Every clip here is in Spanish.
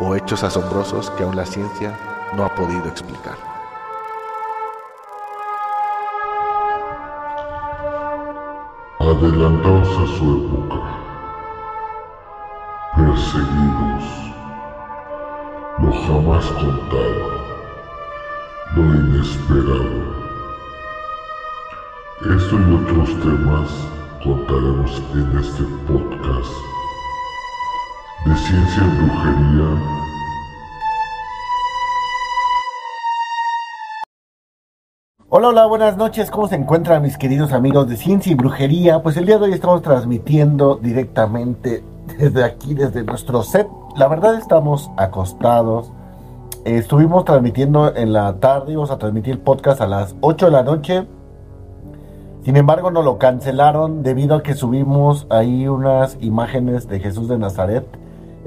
o hechos asombrosos que aún la ciencia no ha podido explicar. Adelantados a su época, perseguidos, lo jamás contado, lo inesperado. Esto y otros temas contaremos en este podcast de ciencia y brujería. Hola, hola, buenas noches. ¿Cómo se encuentran mis queridos amigos de Ciencia y Brujería? Pues el día de hoy estamos transmitiendo directamente desde aquí, desde nuestro set. La verdad estamos acostados. Estuvimos transmitiendo en la tarde, íbamos a transmitir el podcast a las 8 de la noche. Sin embargo, nos lo cancelaron debido a que subimos ahí unas imágenes de Jesús de Nazaret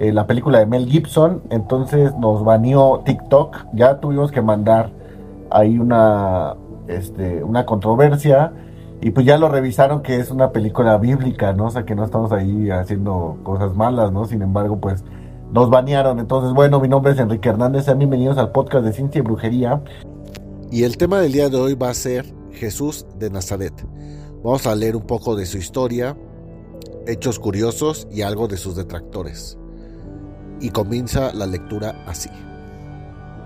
eh, la película de Mel Gibson, entonces nos baneó TikTok, ya tuvimos que mandar ahí una, este, una controversia y pues ya lo revisaron que es una película bíblica, ¿no? O sea que no estamos ahí haciendo cosas malas, ¿no? Sin embargo, pues nos banearon. Entonces, bueno, mi nombre es Enrique Hernández, sean bienvenidos al podcast de Ciencia y Brujería. Y el tema del día de hoy va a ser Jesús de Nazaret. Vamos a leer un poco de su historia, hechos curiosos y algo de sus detractores y comienza la lectura así.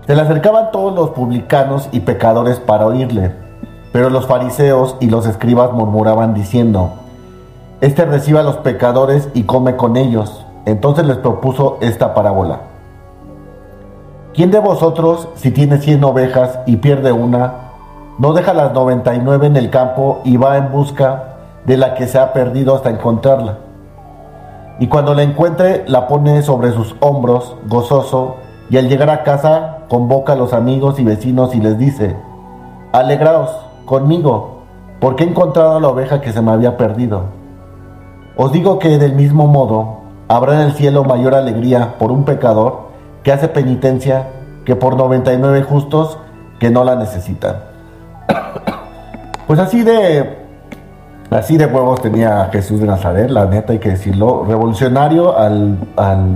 Se le acercaban todos los publicanos y pecadores para oírle, pero los fariseos y los escribas murmuraban diciendo, Este recibe a los pecadores y come con ellos. Entonces les propuso esta parábola. ¿Quién de vosotros, si tiene cien ovejas y pierde una, no deja las noventa y nueve en el campo y va en busca de la que se ha perdido hasta encontrarla? Y cuando la encuentre la pone sobre sus hombros, gozoso, y al llegar a casa convoca a los amigos y vecinos y les dice, alegraos conmigo, porque he encontrado la oveja que se me había perdido. Os digo que del mismo modo habrá en el cielo mayor alegría por un pecador que hace penitencia que por 99 justos que no la necesitan. pues así de Así de huevos tenía Jesús de Nazaret, la neta hay que decirlo. Revolucionario al,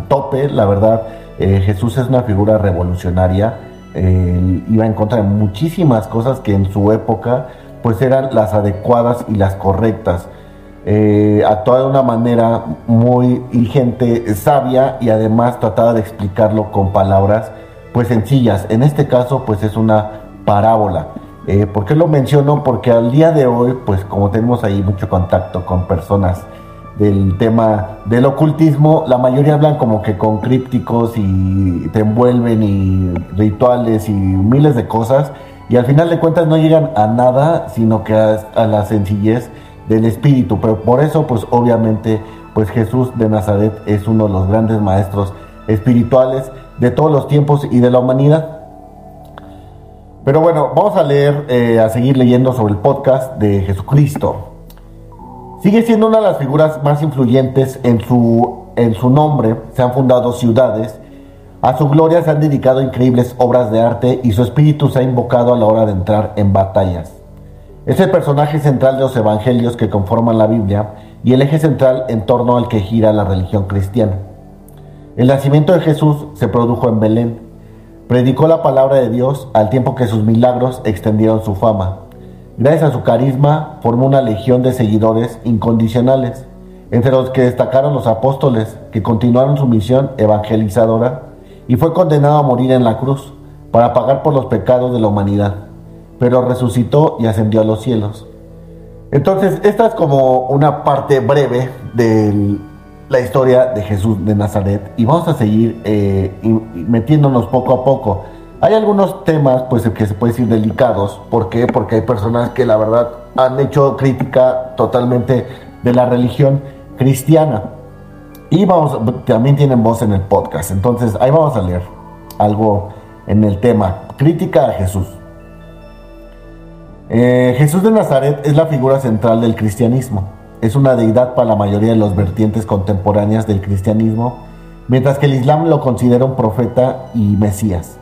tope, la verdad. Eh, Jesús es una figura revolucionaria. iba en contra de muchísimas cosas que en su época pues eran las adecuadas y las correctas. Eh, actuaba de una manera muy gente sabia y además trataba de explicarlo con palabras pues sencillas. En este caso pues es una parábola. Eh, ¿Por qué lo menciono? Porque al día de hoy, pues como tenemos ahí mucho contacto con personas del tema del ocultismo, la mayoría hablan como que con crípticos y te envuelven y rituales y miles de cosas y al final de cuentas no llegan a nada, sino que a, a la sencillez del espíritu. Pero por eso, pues obviamente, pues Jesús de Nazaret es uno de los grandes maestros espirituales de todos los tiempos y de la humanidad. Pero bueno, vamos a leer, eh, a seguir leyendo sobre el podcast de Jesucristo. Sigue siendo una de las figuras más influyentes en su, en su nombre. Se han fundado ciudades. A su gloria se han dedicado increíbles obras de arte y su espíritu se ha invocado a la hora de entrar en batallas. Es el personaje central de los evangelios que conforman la Biblia y el eje central en torno al que gira la religión cristiana. El nacimiento de Jesús se produjo en Belén, Predicó la palabra de Dios al tiempo que sus milagros extendieron su fama. Gracias a su carisma formó una legión de seguidores incondicionales, entre los que destacaron los apóstoles que continuaron su misión evangelizadora y fue condenado a morir en la cruz para pagar por los pecados de la humanidad, pero resucitó y ascendió a los cielos. Entonces, esta es como una parte breve del la historia de Jesús de Nazaret y vamos a seguir eh, metiéndonos poco a poco. Hay algunos temas pues que se pueden decir delicados. ¿Por qué? Porque hay personas que la verdad han hecho crítica totalmente de la religión cristiana. Y vamos, también tienen voz en el podcast. Entonces ahí vamos a leer. algo en el tema. Crítica a Jesús. Eh, Jesús de Nazaret es la figura central del cristianismo. Es una deidad para la mayoría de los vertientes contemporáneas del cristianismo, mientras que el Islam lo considera un profeta y Mesías.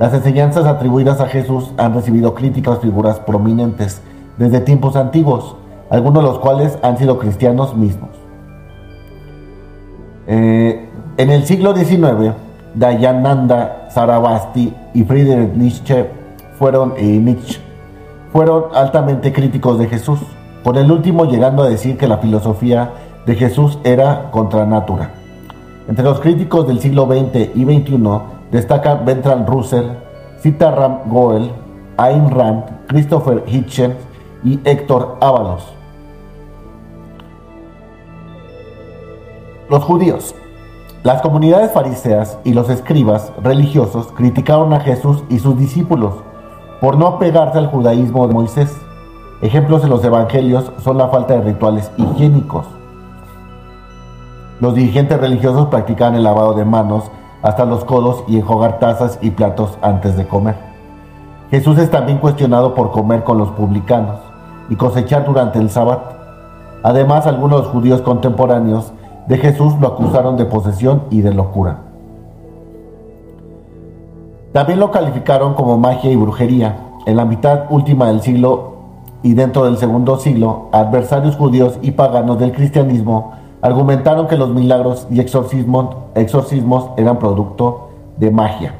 Las enseñanzas atribuidas a Jesús han recibido críticas figuras prominentes desde tiempos antiguos, algunos de los cuales han sido cristianos mismos. Eh, en el siglo XIX, Dayananda Sarabasti y Friedrich Nietzsche fueron, Nietzsche fueron altamente críticos de Jesús, con el último llegando a decir que la filosofía de Jesús era contra natura. Entre los críticos del siglo XX y XXI destacan Bertrand Russell, Sitaram Goel, Ayn Rand, Christopher Hitchens y Héctor Ábalos. Los judíos. Las comunidades fariseas y los escribas religiosos criticaron a Jesús y sus discípulos por no apegarse al judaísmo de Moisés. Ejemplos en los evangelios son la falta de rituales higiénicos. Los dirigentes religiosos practicaban el lavado de manos hasta los codos y enjuagar tazas y platos antes de comer. Jesús es también cuestionado por comer con los publicanos y cosechar durante el sábado. Además, algunos judíos contemporáneos de Jesús lo acusaron de posesión y de locura. También lo calificaron como magia y brujería. En la mitad última del siglo y dentro del segundo siglo, adversarios judíos y paganos del cristianismo argumentaron que los milagros y exorcismos, eran producto de magia.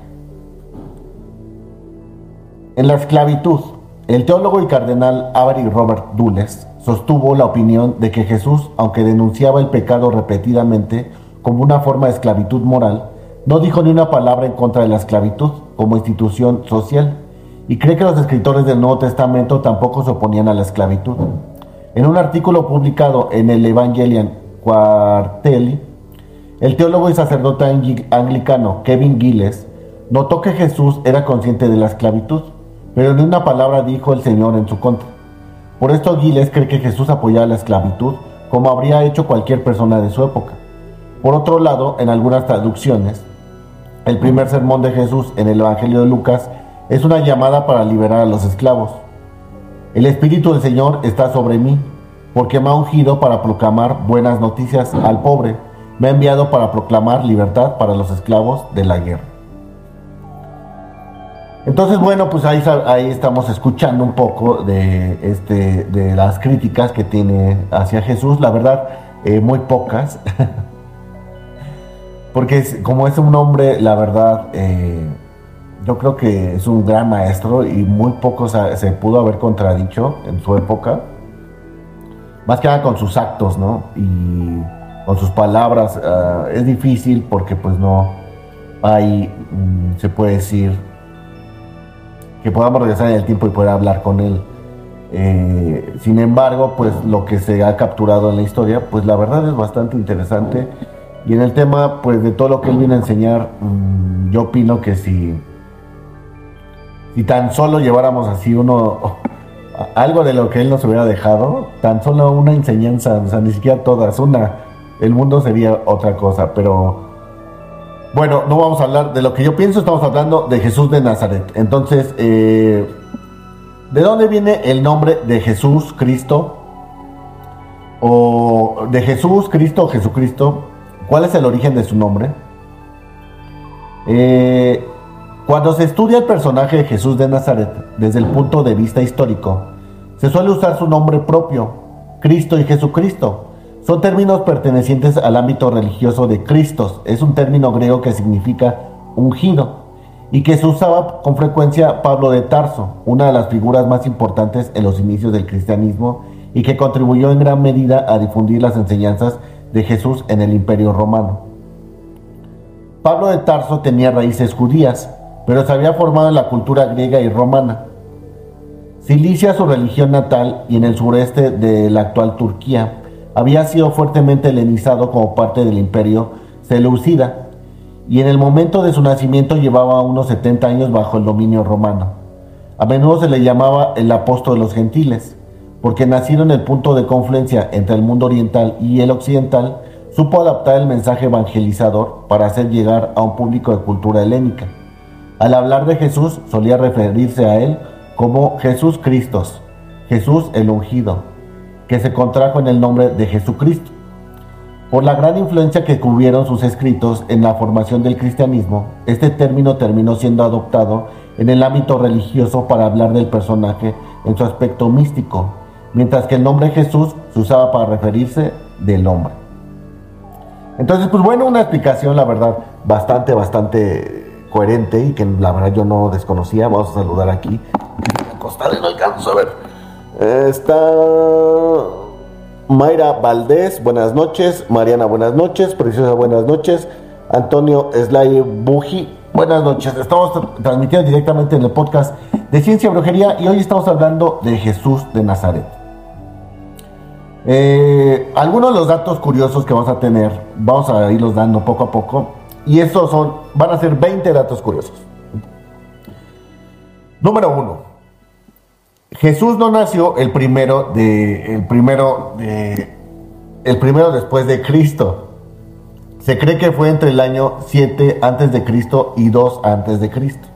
En la esclavitud, el teólogo y cardenal Avery Robert Dulles sostuvo la opinión de que Jesús, aunque denunciaba el pecado repetidamente como una forma de esclavitud moral, no dijo ni una palabra en contra de la esclavitud como institución social y cree que los escritores del Nuevo Testamento tampoco se oponían a la esclavitud. En un artículo publicado en el Evangelion Quartelli, el teólogo y sacerdote anglicano Kevin Gilles notó que Jesús era consciente de la esclavitud, pero ni una palabra dijo el Señor en su contra. Por esto Giles cree que Jesús apoyaba la esclavitud como habría hecho cualquier persona de su época. Por otro lado, en algunas traducciones, el primer sermón de Jesús en el Evangelio de Lucas es una llamada para liberar a los esclavos. El Espíritu del Señor está sobre mí, porque me ha ungido para proclamar buenas noticias al pobre, me ha enviado para proclamar libertad para los esclavos de la guerra. Entonces, bueno, pues ahí, estamos escuchando un poco de, este, de las críticas que tiene hacia Jesús, la verdad, eh, muy pocas, porque como es un hombre, la verdad, eh, yo creo que es un gran maestro y muy poco se, pudo haber contradicho en su época, más que nada con sus actos, ¿no? Y con sus palabras, ah, es difícil porque pues no hay, mm, se puede decir, que podamos regresar en el tiempo y poder hablar con él. Eh, sin embargo, pues lo que se ha capturado en la historia, pues la verdad es bastante interesante. Y en el tema, pues de todo lo que él viene a enseñar, mm, yo opino que si, si tan solo lleváramos así uno, algo de lo que él nos hubiera dejado, tan solo una enseñanza, o sea, ni siquiera todas, una, el mundo sería otra cosa, pero bueno, no vamos a hablar de lo que yo pienso, estamos hablando de Jesús de Nazaret. Entonces, eh, ¿de dónde viene el nombre de Jesús Cristo? O de Jesús Cristo o Jesucristo. ¿Cuál es el origen de su nombre? Eh, cuando se estudia el personaje de Jesús de Nazaret desde el punto de vista histórico, se suele usar su nombre propio, Cristo y Jesucristo son términos pertenecientes al ámbito religioso de Cristos. Es un término griego que significa ungido y que se usaba con frecuencia Pablo de Tarso, una de las figuras más importantes en los inicios del cristianismo y que contribuyó en gran medida a difundir las enseñanzas de Jesús en el imperio romano. Pablo de Tarso tenía raíces judías, pero se había formado en la cultura griega y romana. Cilicia, su religión natal, y en el sureste de la actual Turquía, había sido fuertemente helenizado como parte del imperio seleucida y en el momento de su nacimiento llevaba unos 70 años bajo el dominio romano. A menudo se le llamaba el apóstol de los gentiles, porque nacido en el punto de confluencia entre el mundo oriental y el occidental, supo adaptar el mensaje evangelizador para hacer llegar a un público de cultura helénica. Al hablar de Jesús solía referirse a él como Jesús Cristo, Jesús el ungido, que se contrajo en el nombre de Jesucristo. Por la gran influencia que cubrieron sus escritos en la formación del cristianismo, este término terminó siendo adoptado en el ámbito religioso para hablar del personaje en su aspecto místico, mientras que el nombre Jesús se usaba para referirse del hombre. Entonces, pues bueno, una explicación, la verdad, bastante, bastante coherente y que la verdad yo no desconocía. Vamos a saludar aquí. Acostar no alcanzo a ver. Está Mayra Valdés, buenas noches. Mariana, buenas noches. Preciosa, buenas noches. Antonio Slay Buji, buenas noches. Estamos transmitiendo directamente en el podcast de Ciencia y Brujería y hoy estamos hablando de Jesús de Nazaret. Eh, algunos de los datos curiosos que vamos a tener, vamos a irlos dando poco a poco. Y estos son, van a ser 20 datos curiosos. Número uno. Jesús no nació el primero de, el primero de, el primero después de Cristo. Se cree que fue entre el año 7 antes de Cristo y 2 antes de Cristo.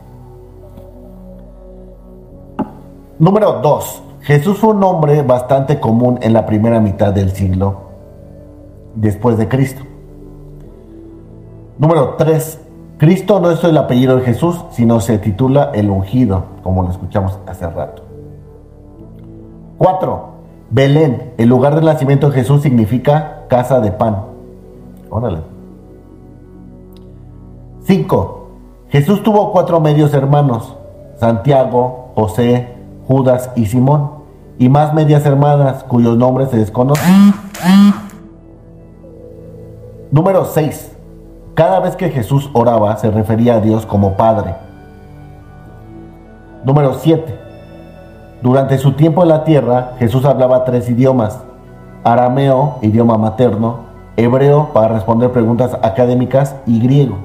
Número 2. Jesús fue un nombre bastante común en la primera mitad del siglo después de Cristo. Número 3. Cristo no es el apellido de Jesús, sino se titula el ungido, como lo escuchamos hace rato. 4. Belén, el lugar del nacimiento de Jesús significa casa de pan. Órale. 5. Jesús tuvo cuatro medios hermanos, Santiago, José, Judas y Simón y más medias hermanas cuyos nombres se desconocen. Número 6. Cada vez que Jesús oraba se refería a Dios como Padre. Número 7. Durante su tiempo en la tierra, Jesús hablaba tres idiomas. Arameo, idioma materno, hebreo para responder preguntas académicas y griego.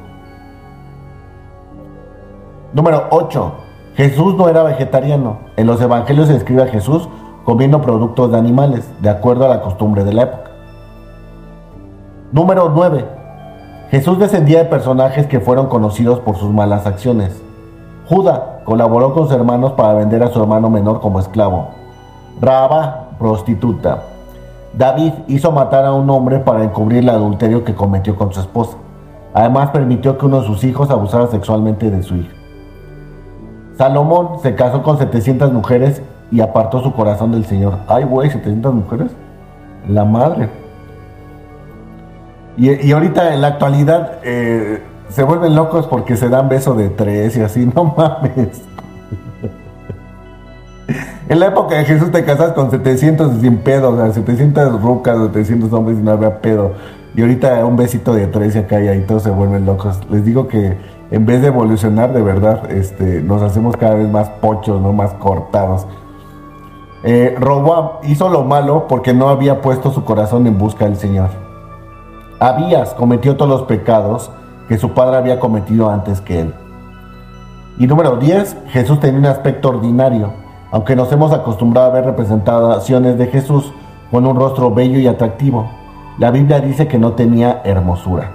Número 8. Jesús no era vegetariano. En los evangelios se describe a Jesús comiendo productos de animales, de acuerdo a la costumbre de la época. Número 9. Jesús descendía de personajes que fueron conocidos por sus malas acciones. Judá colaboró con sus hermanos para vender a su hermano menor como esclavo. Raba, prostituta. David hizo matar a un hombre para encubrir el adulterio que cometió con su esposa. Además permitió que uno de sus hijos abusara sexualmente de su hija. Salomón se casó con 700 mujeres y apartó su corazón del Señor. Ay, güey, 700 mujeres. La madre. Y, ahorita en la actualidad eh, se vuelven locos porque se dan beso de tres y así, no mames. en la época de Jesús te casas con 700 sin pedo, o sea, 700 rucas, 700 hombres y no había pedo. Y ahorita un besito de tres y acá y ahí todos se vuelven locos. Les digo que en vez de evolucionar de verdad, este, nos hacemos cada vez más pochos, ¿no? Más cortados. Eh, hizo lo malo porque no había puesto su corazón en busca del Señor. Abías cometió todos los pecados que su padre había cometido antes que él. Y número 10, Jesús tenía un aspecto ordinario, aunque nos hemos acostumbrado a ver representaciones de Jesús con un rostro bello y atractivo. La Biblia dice que no tenía hermosura.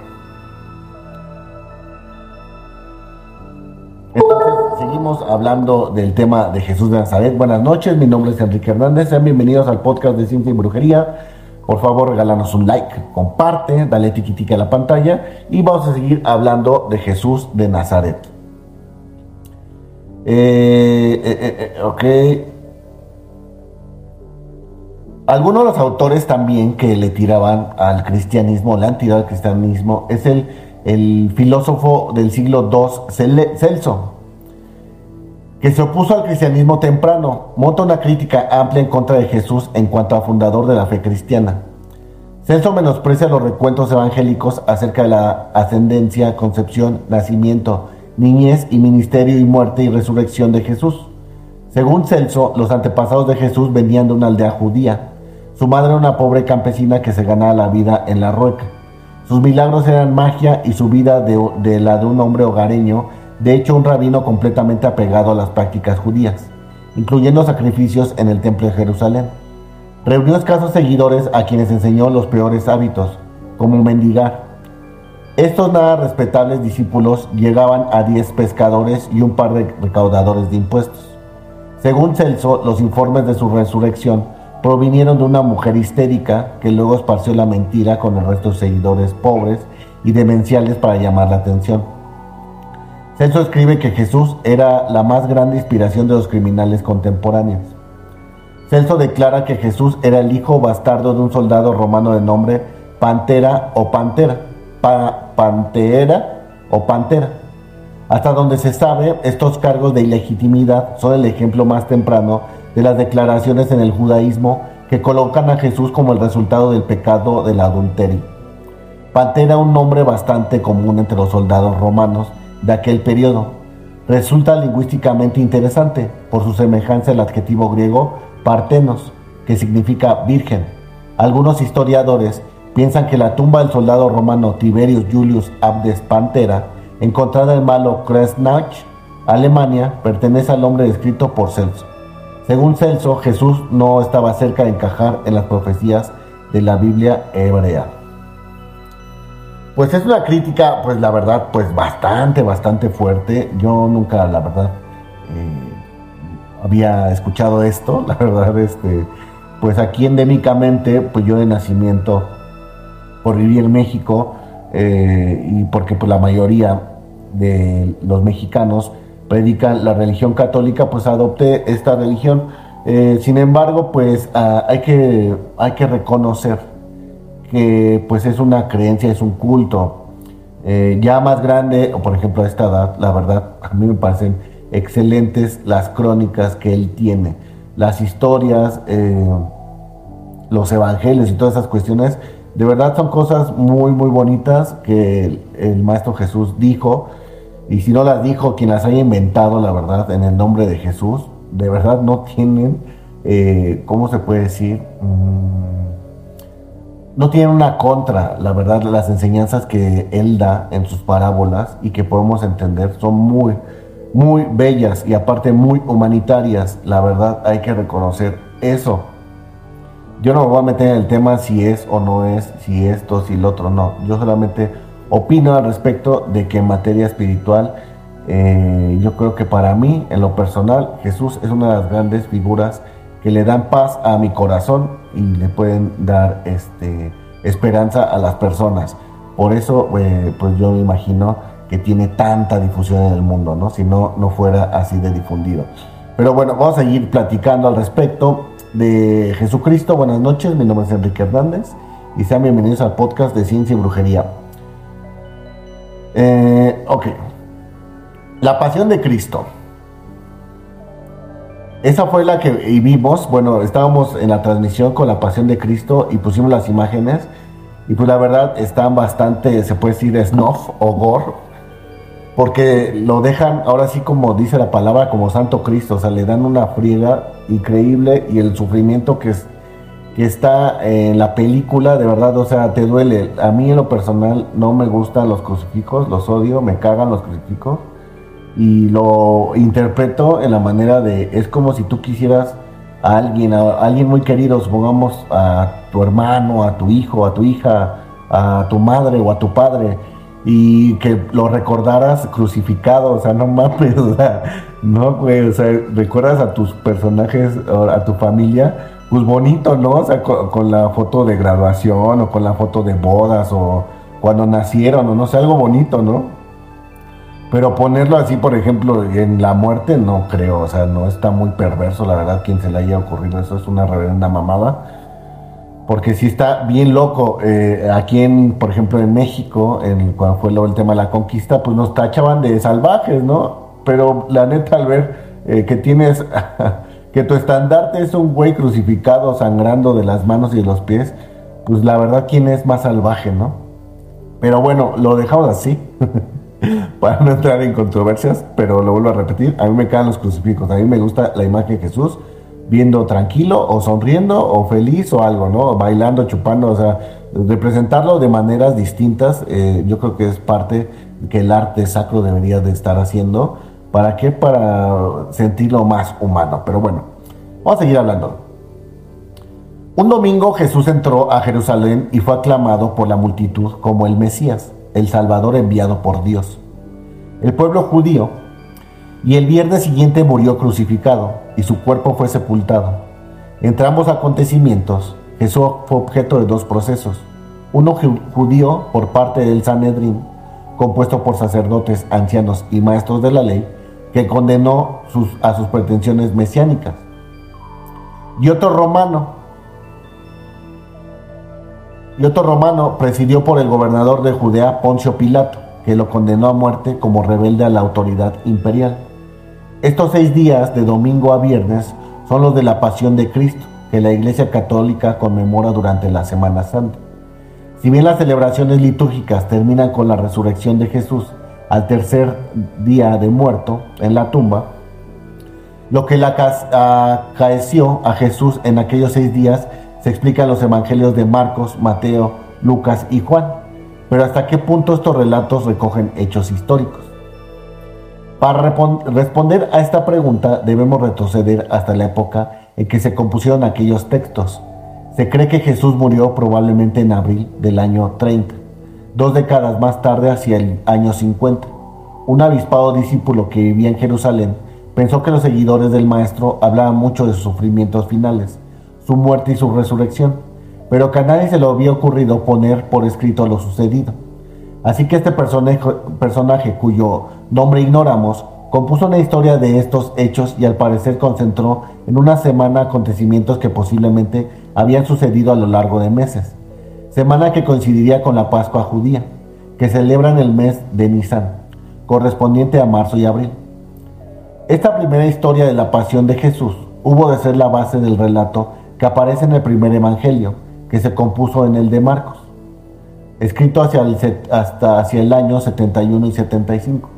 seguimos hablando del tema de Jesús de Nazaret. Buenas noches, mi nombre es Enrique Hernández. Sean bienvenidos al podcast de Ciencia y Brujería. Por favor, regálanos un like, comparte, dale tiquitica a la pantalla y vamos a seguir hablando de Jesús de Nazaret. Eh, eh, eh, ok. Algunos de los autores también que le tiraban al cristianismo, le han al cristianismo, es el, el filósofo del siglo II, Celso que se opuso al cristianismo temprano, monta una crítica amplia en contra de Jesús en cuanto a fundador de la fe cristiana. Celso menosprecia los recuentos evangélicos acerca de la ascendencia, concepción, nacimiento, niñez y ministerio y muerte y resurrección de Jesús. Según Celso, los antepasados de Jesús venían de una aldea judía. Su madre era una pobre campesina que se ganaba la vida en la rueca. Sus milagros eran magia y su vida de, de la de un hombre hogareño de hecho un rabino completamente apegado a las prácticas judías, incluyendo sacrificios en el templo de Jerusalén. Reunió escasos seguidores a quienes enseñó los peores hábitos, como mendigar. Estos nada respetables discípulos llegaban a 10 pescadores y un par de recaudadores de impuestos. Según Celso, los informes de su resurrección provinieron de una mujer histérica que luego esparció la mentira con el resto de seguidores pobres y demenciales para llamar la atención. Celso escribe que Jesús era la más grande inspiración de los criminales contemporáneos. Celso declara que Jesús era el hijo bastardo de un soldado romano de nombre Pantera o Pantera Pantera o Pantera. Hasta donde se sabe, estos cargos de ilegitimidad son el ejemplo más temprano de las declaraciones en el judaísmo que colocan a Jesús como el resultado del pecado del adulterio. Pantera, un nombre bastante común entre los soldados romanos de aquel periodo, resulta lingüísticamente interesante por su semejanza al adjetivo griego partenos, que significa virgen. Algunos historiadores piensan que la tumba del soldado romano Tiberius Julius Abdes Pantera, encontrada en Malo Kresnach, Alemania, pertenece al hombre descrito por Celso. Según Celso, Jesús no estaba cerca de encajar en las profecías de la Biblia hebrea. Pues es una crítica, pues la verdad, pues bastante, bastante fuerte. Yo nunca, la verdad, eh, había escuchado esto. La verdad, este, pues aquí endémicamente, pues yo de nacimiento por vivir en México eh, y porque pues, la mayoría de los mexicanos predican la religión católica, pues adopté esta religión. Eh, sin embargo, pues ah, hay, que, hay que reconocer que pues es una creencia, es un culto. Eh, ya más grande, o por ejemplo a esta edad, la verdad, a mí me parecen excelentes las crónicas que él tiene, las historias, los evangelios y todas esas cuestiones de verdad son cosas muy, muy bonitas que el, Maestro Jesús dijo. Y si no las dijo, quien las haya inventado, la verdad, en el nombre de Jesús, de verdad no tienen, eh, ¿cómo se puede decir? Mm, no tienen una contra, la verdad, las enseñanzas que Él da en sus parábolas y que podemos entender son muy, muy bellas y aparte muy humanitarias. La verdad, hay que reconocer eso. Yo no me voy a meter en el tema si es o no es, si esto, si lo otro, no. Yo solamente opino al respecto de que en materia espiritual, eh, yo creo que para mí, en lo personal, Jesús es una de las grandes figuras que le dan paz a mi corazón y le pueden dar este, esperanza a las personas. Por eso, eh, pues yo me imagino que tiene tanta difusión en el mundo, ¿no? Si no, no fuera así de difundido. Pero bueno, vamos a seguir platicando al respecto de Jesucristo. Buenas noches, mi nombre es Enrique Hernández y sean bienvenidos al podcast de Ciencia y Brujería. Eh, ok, la pasión de Cristo. Esa fue la que vimos, bueno, estábamos en la transmisión con la pasión de Cristo y pusimos las imágenes. Y pues la verdad están bastante, se puede decir, snuff o gore porque lo dejan, ahora sí como dice la palabra, como Santo Cristo, o sea, le dan una friega increíble y el sufrimiento que, es, que está en la película, de verdad, o sea, te duele. A mí en lo personal no me gustan los crucifijos, los odio, me cagan los crucifijos y lo interpreto en la manera de, es como si tú quisieras a alguien, a alguien muy querido, supongamos a tu hermano, a tu hijo, a tu hija, a tu madre o a tu padre y que lo recordaras crucificado, o sea, no mames, o sea, no, güey, o sea, recuerdas a tus personajes, a tu familia, pues bonito, ¿no? O sea, con, la foto de graduación o con la foto de bodas o cuando nacieron o no sé, algo bonito, ¿no? Pero ponerlo así, por ejemplo, en la muerte, no creo, o sea, no está muy perverso, la verdad, quien se le haya ocurrido eso es una reverenda mamada porque si está bien loco. Eh, aquí, en, por ejemplo, en México, en, cuando fue el tema de la conquista, pues nos tachaban de salvajes, ¿no? Pero la neta, al ver eh, que tienes, que tu estandarte es un güey crucificado, sangrando de las manos y de los pies, pues la verdad, ¿quién es más salvaje, no? Pero bueno, lo dejamos así, para no entrar en controversias, pero lo vuelvo a repetir, a mí me caen los crucifijos, a mí me gusta la imagen de Jesús viendo tranquilo o sonriendo o feliz o algo, ¿no? Bailando, chupando, o sea, representarlo de maneras distintas, eh, yo creo que es parte que el arte sacro debería de estar haciendo. ¿Para qué? Para sentirlo más humano. Pero bueno, vamos a seguir hablando. Un domingo Jesús entró a Jerusalén y fue aclamado por la multitud como el Mesías, el Salvador enviado por Dios. El pueblo judío, y el viernes siguiente murió crucificado, y su cuerpo fue sepultado. Entre ambos acontecimientos, Jesús fue objeto de dos procesos, uno judío por parte del Sanedrín, compuesto por sacerdotes, ancianos y maestros de la ley, que condenó a sus pretensiones mesiánicas, y otro romano, y romano presidió por el gobernador de Judea, Poncio Pilato, que lo condenó a muerte como rebelde a la autoridad imperial. Estos seis días, de domingo a viernes, son los de la pasión de Cristo, que la Iglesia Católica conmemora durante la Semana Santa. Si bien las celebraciones litúrgicas terminan con la resurrección de Jesús al tercer día de muerto en la tumba, lo que le acaeció a Jesús en aquellos seis días se explica los evangelios de Marcos, Mateo, Lucas y Juan. Pero hasta qué punto estos relatos recogen hechos históricos. Para responder a esta pregunta debemos retroceder hasta la época en que se compusieron aquellos textos. Se cree que Jesús murió probablemente en abril del año 30, dos décadas más tarde hacia el año 50. Un avispado discípulo que vivía en Jerusalén pensó que los seguidores del Maestro hablaban mucho de sus sufrimientos finales, su muerte y su resurrección, pero que nadie se le había ocurrido poner por escrito lo sucedido. Así que este personaje, personaje cuyo nombre ignoramos compuso una historia de estos hechos y al parecer concentró en una semana acontecimientos que posiblemente habían sucedido a lo largo de meses. Semana que coincidiría con la Pascua judía, que celebra en el mes de Nisan, correspondiente a marzo y abril. Esta primera historia de la pasión de Jesús hubo de ser la base del relato que aparece en el primer evangelio, que se compuso en el de Marcos, escrito hacia el, hasta hacia el año 71 y 75.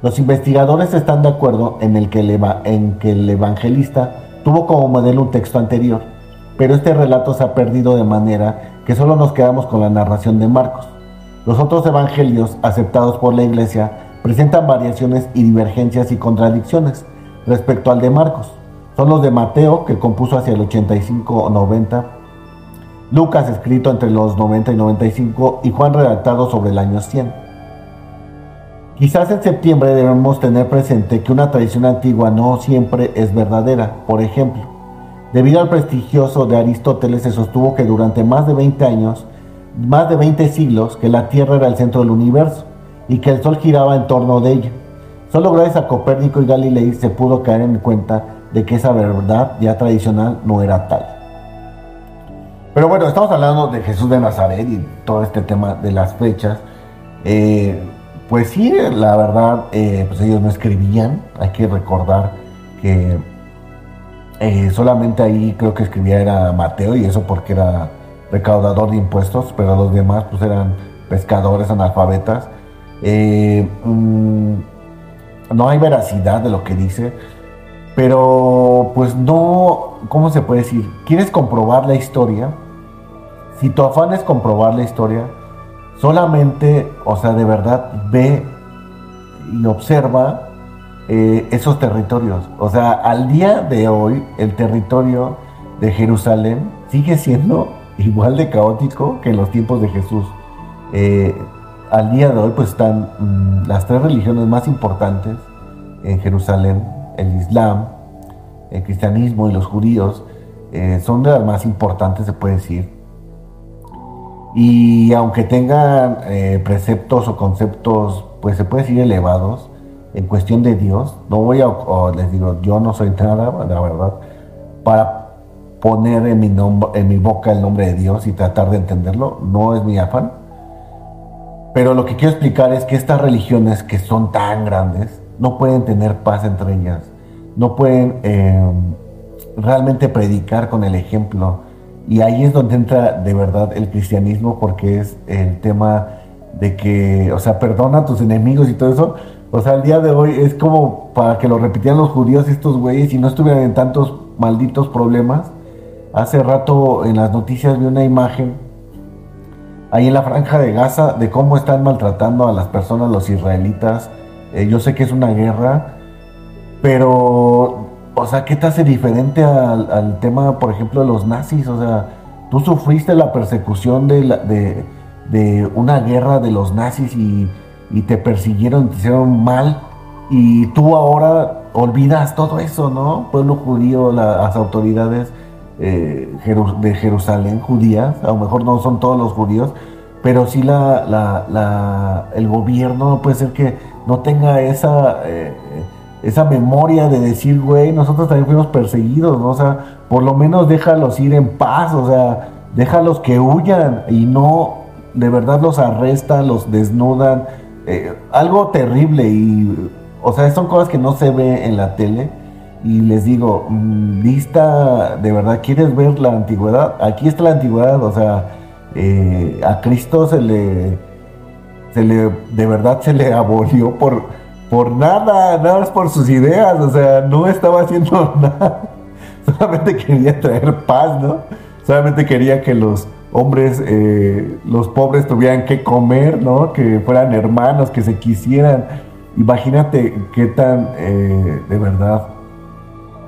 Los investigadores están de acuerdo en, el que el, en que el evangelista tuvo como modelo un texto anterior, pero este relato se ha perdido de manera que solo nos quedamos con la narración de Marcos. Los otros evangelios aceptados por la iglesia presentan variaciones y divergencias y contradicciones respecto al de Marcos. Son los de Mateo, que compuso hacia el 85 o 90, Lucas, escrito entre los 90 y 95, y Juan, redactado sobre el año 100. Quizás en septiembre debemos tener presente que una tradición antigua no siempre es verdadera. Por ejemplo, debido al prestigioso de Aristóteles se sostuvo que durante más de 20 años, más de 20 siglos, que la Tierra era el centro del universo y que el Sol giraba en torno de ella. Solo gracias a Copérnico y Galilei se pudo caer en cuenta de que esa verdad ya tradicional no era tal. Pero bueno, estamos hablando de Jesús de Nazaret y todo este tema de las fechas. Eh, pues sí, la verdad, eh, pues ellos no escribían. Hay que recordar que eh, solamente ahí creo que escribía era Mateo y eso porque era recaudador de impuestos, pero los demás pues eran pescadores analfabetas. Mm, no hay veracidad de lo que dice, pero pues no, ¿cómo se puede decir? ¿Quieres comprobar la historia? Si tu afán es comprobar la historia, solamente, o sea, de verdad ve y observa eh, esos territorios. O sea, al día de hoy, el territorio de Jerusalén sigue siendo igual de caótico que en los tiempos de Jesús. Eh, al día de hoy, pues están mm, las tres religiones más importantes en Jerusalén, el Islam, el cristianismo y los judíos, eh, son de las más importantes, se puede decir. Y aunque tengan eh, preceptos o conceptos, pues se puede decir elevados en cuestión de Dios, no voy a, les digo, yo no soy nada, la verdad, para poner en mi, en mi boca el nombre de Dios y tratar de entenderlo, no es mi afán. Pero lo que quiero explicar es que estas religiones que son tan grandes no pueden tener paz entre ellas, no pueden eh, realmente predicar con el ejemplo y ahí es donde entra de verdad el cristianismo, porque es el tema de que, o sea, perdona a tus enemigos y todo eso. O sea, el día de hoy es como para que lo repitieran los judíos estos güeyes y no estuvieran en tantos malditos problemas. Hace rato en las noticias vi una imagen ahí en la franja de Gaza de cómo están maltratando a las personas, los israelitas. Eh, yo sé que es una guerra, pero o sea, ¿qué te hace diferente al, tema, por ejemplo, de los nazis? O sea, tú sufriste la persecución de, de una guerra de los nazis y, te persiguieron, te hicieron mal y tú ahora olvidas todo eso, ¿no? Pueblo judío, las autoridades eh, de Jerusalén, judías, a lo mejor no son todos los judíos, pero sí la, la, el gobierno puede ser que no tenga esa, eh, esa memoria de decir, güey, nosotros también fuimos perseguidos, ¿no? O sea, por lo menos déjalos ir en paz, o sea, déjalos que huyan y no, de verdad los arrestan, los desnudan, eh, algo terrible y, o sea, son cosas que no se ve en la tele y les digo, vista, mm, de verdad, ¿quieres ver la antigüedad? Aquí está la antigüedad, o sea, eh, a Cristo se le, se le, de verdad se le abolió por, por nada, nada más por sus ideas, o sea, no estaba haciendo nada, solamente quería traer paz, ¿no? Solamente quería que los hombres, eh, los pobres tuvieran que comer, ¿no? Que fueran hermanos, que se quisieran. Imagínate qué tan, eh, de verdad,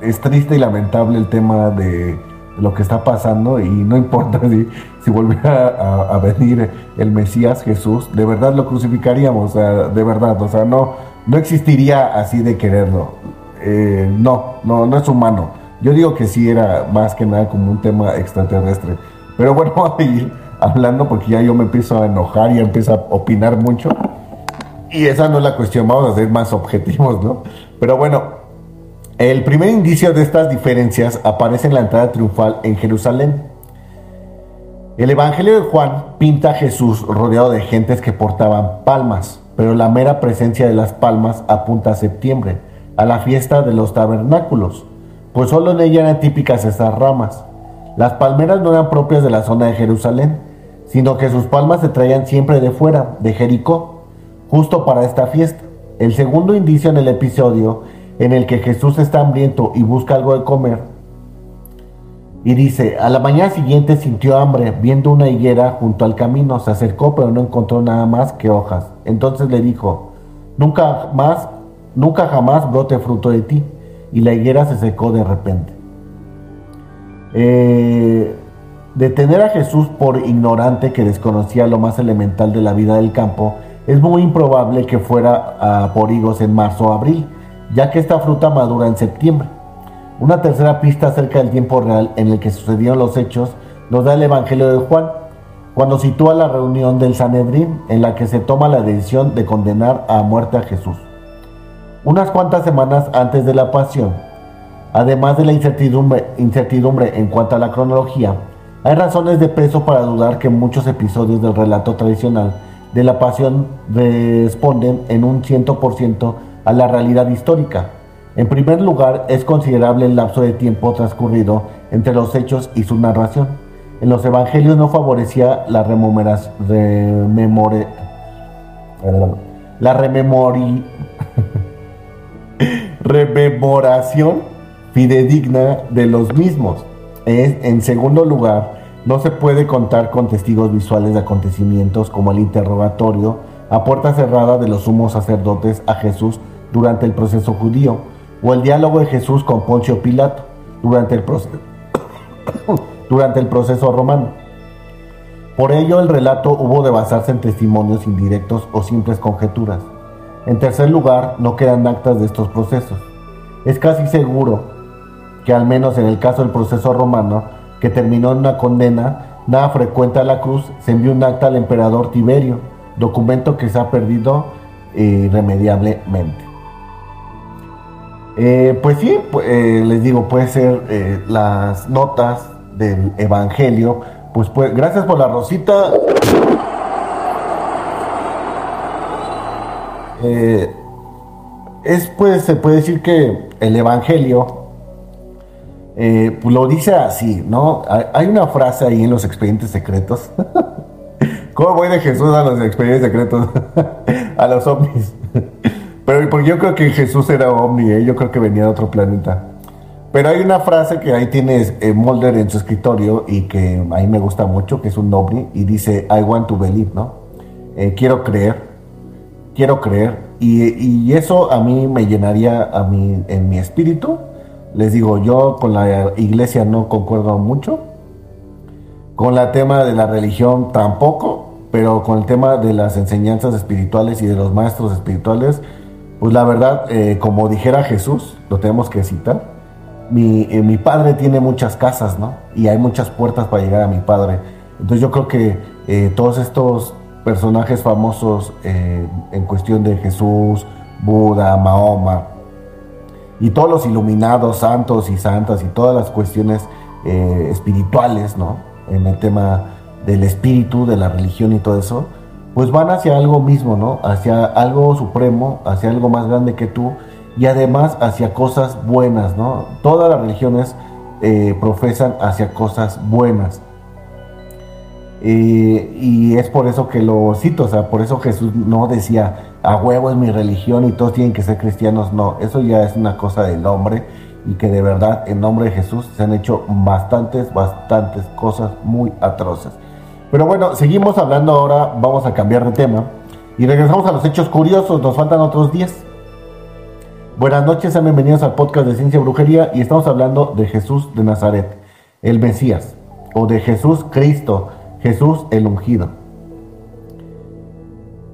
es triste y lamentable el tema de, lo que está pasando y no importa si, si volviera a, venir el Mesías Jesús, de verdad lo crucificaríamos, de verdad, o sea, no, no existiría así de quererlo. Eh, no, no, no es humano. Yo digo que sí era más que nada como un tema extraterrestre. Pero bueno, voy a ir hablando porque ya yo me empiezo a enojar y empiezo a opinar mucho. Y esa no es la cuestión, vamos a ser más objetivos, ¿no? Pero bueno, el primer indicio de estas diferencias aparece en la entrada triunfal en Jerusalén. El Evangelio de Juan pinta a Jesús rodeado de gentes que portaban palmas, pero la mera presencia de las palmas apunta a septiembre, a la fiesta de los tabernáculos, pues solo en ella eran típicas estas ramas. Las palmeras no eran propias de la zona de Jerusalén, sino que sus palmas se traían siempre de fuera, de Jericó, justo para esta fiesta. El segundo indicio en el episodio en el que Jesús está hambriento y busca algo de comer. Y dice, a la mañana siguiente sintió hambre, viendo una higuera junto al camino, se acercó pero no encontró nada más que hojas. Entonces le dijo, nunca más, nunca jamás brote fruto de ti. Y la higuera se secó de repente. Eh, detener a Jesús por ignorante que desconocía lo más elemental de la vida del campo, es muy improbable que fuera a por higos en marzo o abril ya que esta fruta madura en septiembre. Una tercera pista acerca del tiempo real en el que sucedieron los hechos nos da el Evangelio de Juan, cuando sitúa la reunión del Sanedrín en la que se toma la decisión de condenar a muerte a Jesús. Unas cuantas semanas antes de la pasión, además de la incertidumbre, incertidumbre en cuanto a la cronología, hay razones de peso para dudar que muchos episodios del relato tradicional de la pasión responden en un 100% a la realidad histórica. En primer lugar, es considerable el lapso de tiempo transcurrido entre los hechos y su narración. En los evangelios no favorecía la rememore, la rememori, rememoración fidedigna de los mismos. en segundo lugar, no se puede contar con testigos visuales de acontecimientos como el interrogatorio a puerta cerrada de los sumos sacerdotes a Jesús durante el proceso judío, o el diálogo de Jesús con Poncio Pilato durante el proceso, durante el proceso romano. Por ello, el relato hubo de basarse en testimonios indirectos o simples conjeturas. En tercer lugar, no quedan actas de estos procesos. Es casi seguro que, al menos en el caso del proceso romano, que terminó en una condena, nada frecuente a la cruz, se envió un acta al emperador Tiberio, documento que se ha perdido eh, irremediablemente. Eh, pues sí, eh, les digo, puede ser eh, las notas del Evangelio. Pues, pues gracias por la rosita. es pues se puede decir que el Evangelio pues lo dice así, ¿no? Hay una frase ahí en los expedientes secretos. ¿Cómo voy de Jesús a los expedientes secretos? a los ovnis. Pero porque yo creo que Jesús era ovni, ¿eh? yo creo que venía de otro planeta. Pero hay una frase que ahí tienes eh, Mulder en su escritorio y que a mí me gusta mucho, que es un ovni, y dice, I want to believe, ¿no? Eh, quiero creer, quiero creer. Y, eso a mí me llenaría a mí, en mi espíritu. Les digo, yo con la iglesia no concuerdo mucho. Con el tema de la religión tampoco. pero con el tema de las enseñanzas espirituales y de los maestros espirituales, pues la verdad, eh, como dijera Jesús, lo tenemos que citar, mi, eh, mi, padre tiene muchas casas, ¿no? Y hay muchas puertas para llegar a mi padre. Entonces yo creo que eh, todos estos personajes famosos en cuestión de Jesús, Buda, Mahoma, y todos los iluminados, santos y santas, y todas las cuestiones espirituales, ¿no? En el tema del espíritu, de la religión y todo eso, pues van hacia algo mismo, ¿no? Hacia algo supremo, hacia algo más grande que tú y además hacia cosas buenas, ¿no? Todas las religiones eh, profesan hacia cosas buenas. Eh, y es por eso que lo cito, o sea, por eso Jesús no decía, a huevo es mi religión y todos tienen que ser cristianos, no, eso ya es una cosa del hombre y que de verdad en nombre de Jesús se han hecho bastantes, bastantes cosas muy atroces. Pero bueno, seguimos hablando ahora, vamos a cambiar de tema y regresamos a los hechos curiosos, nos faltan otros 10. Buenas noches, sean bienvenidos al podcast de Ciencia y Brujería y estamos hablando de Jesús de Nazaret, el Mesías, o de Jesús Cristo, Jesús el ungido.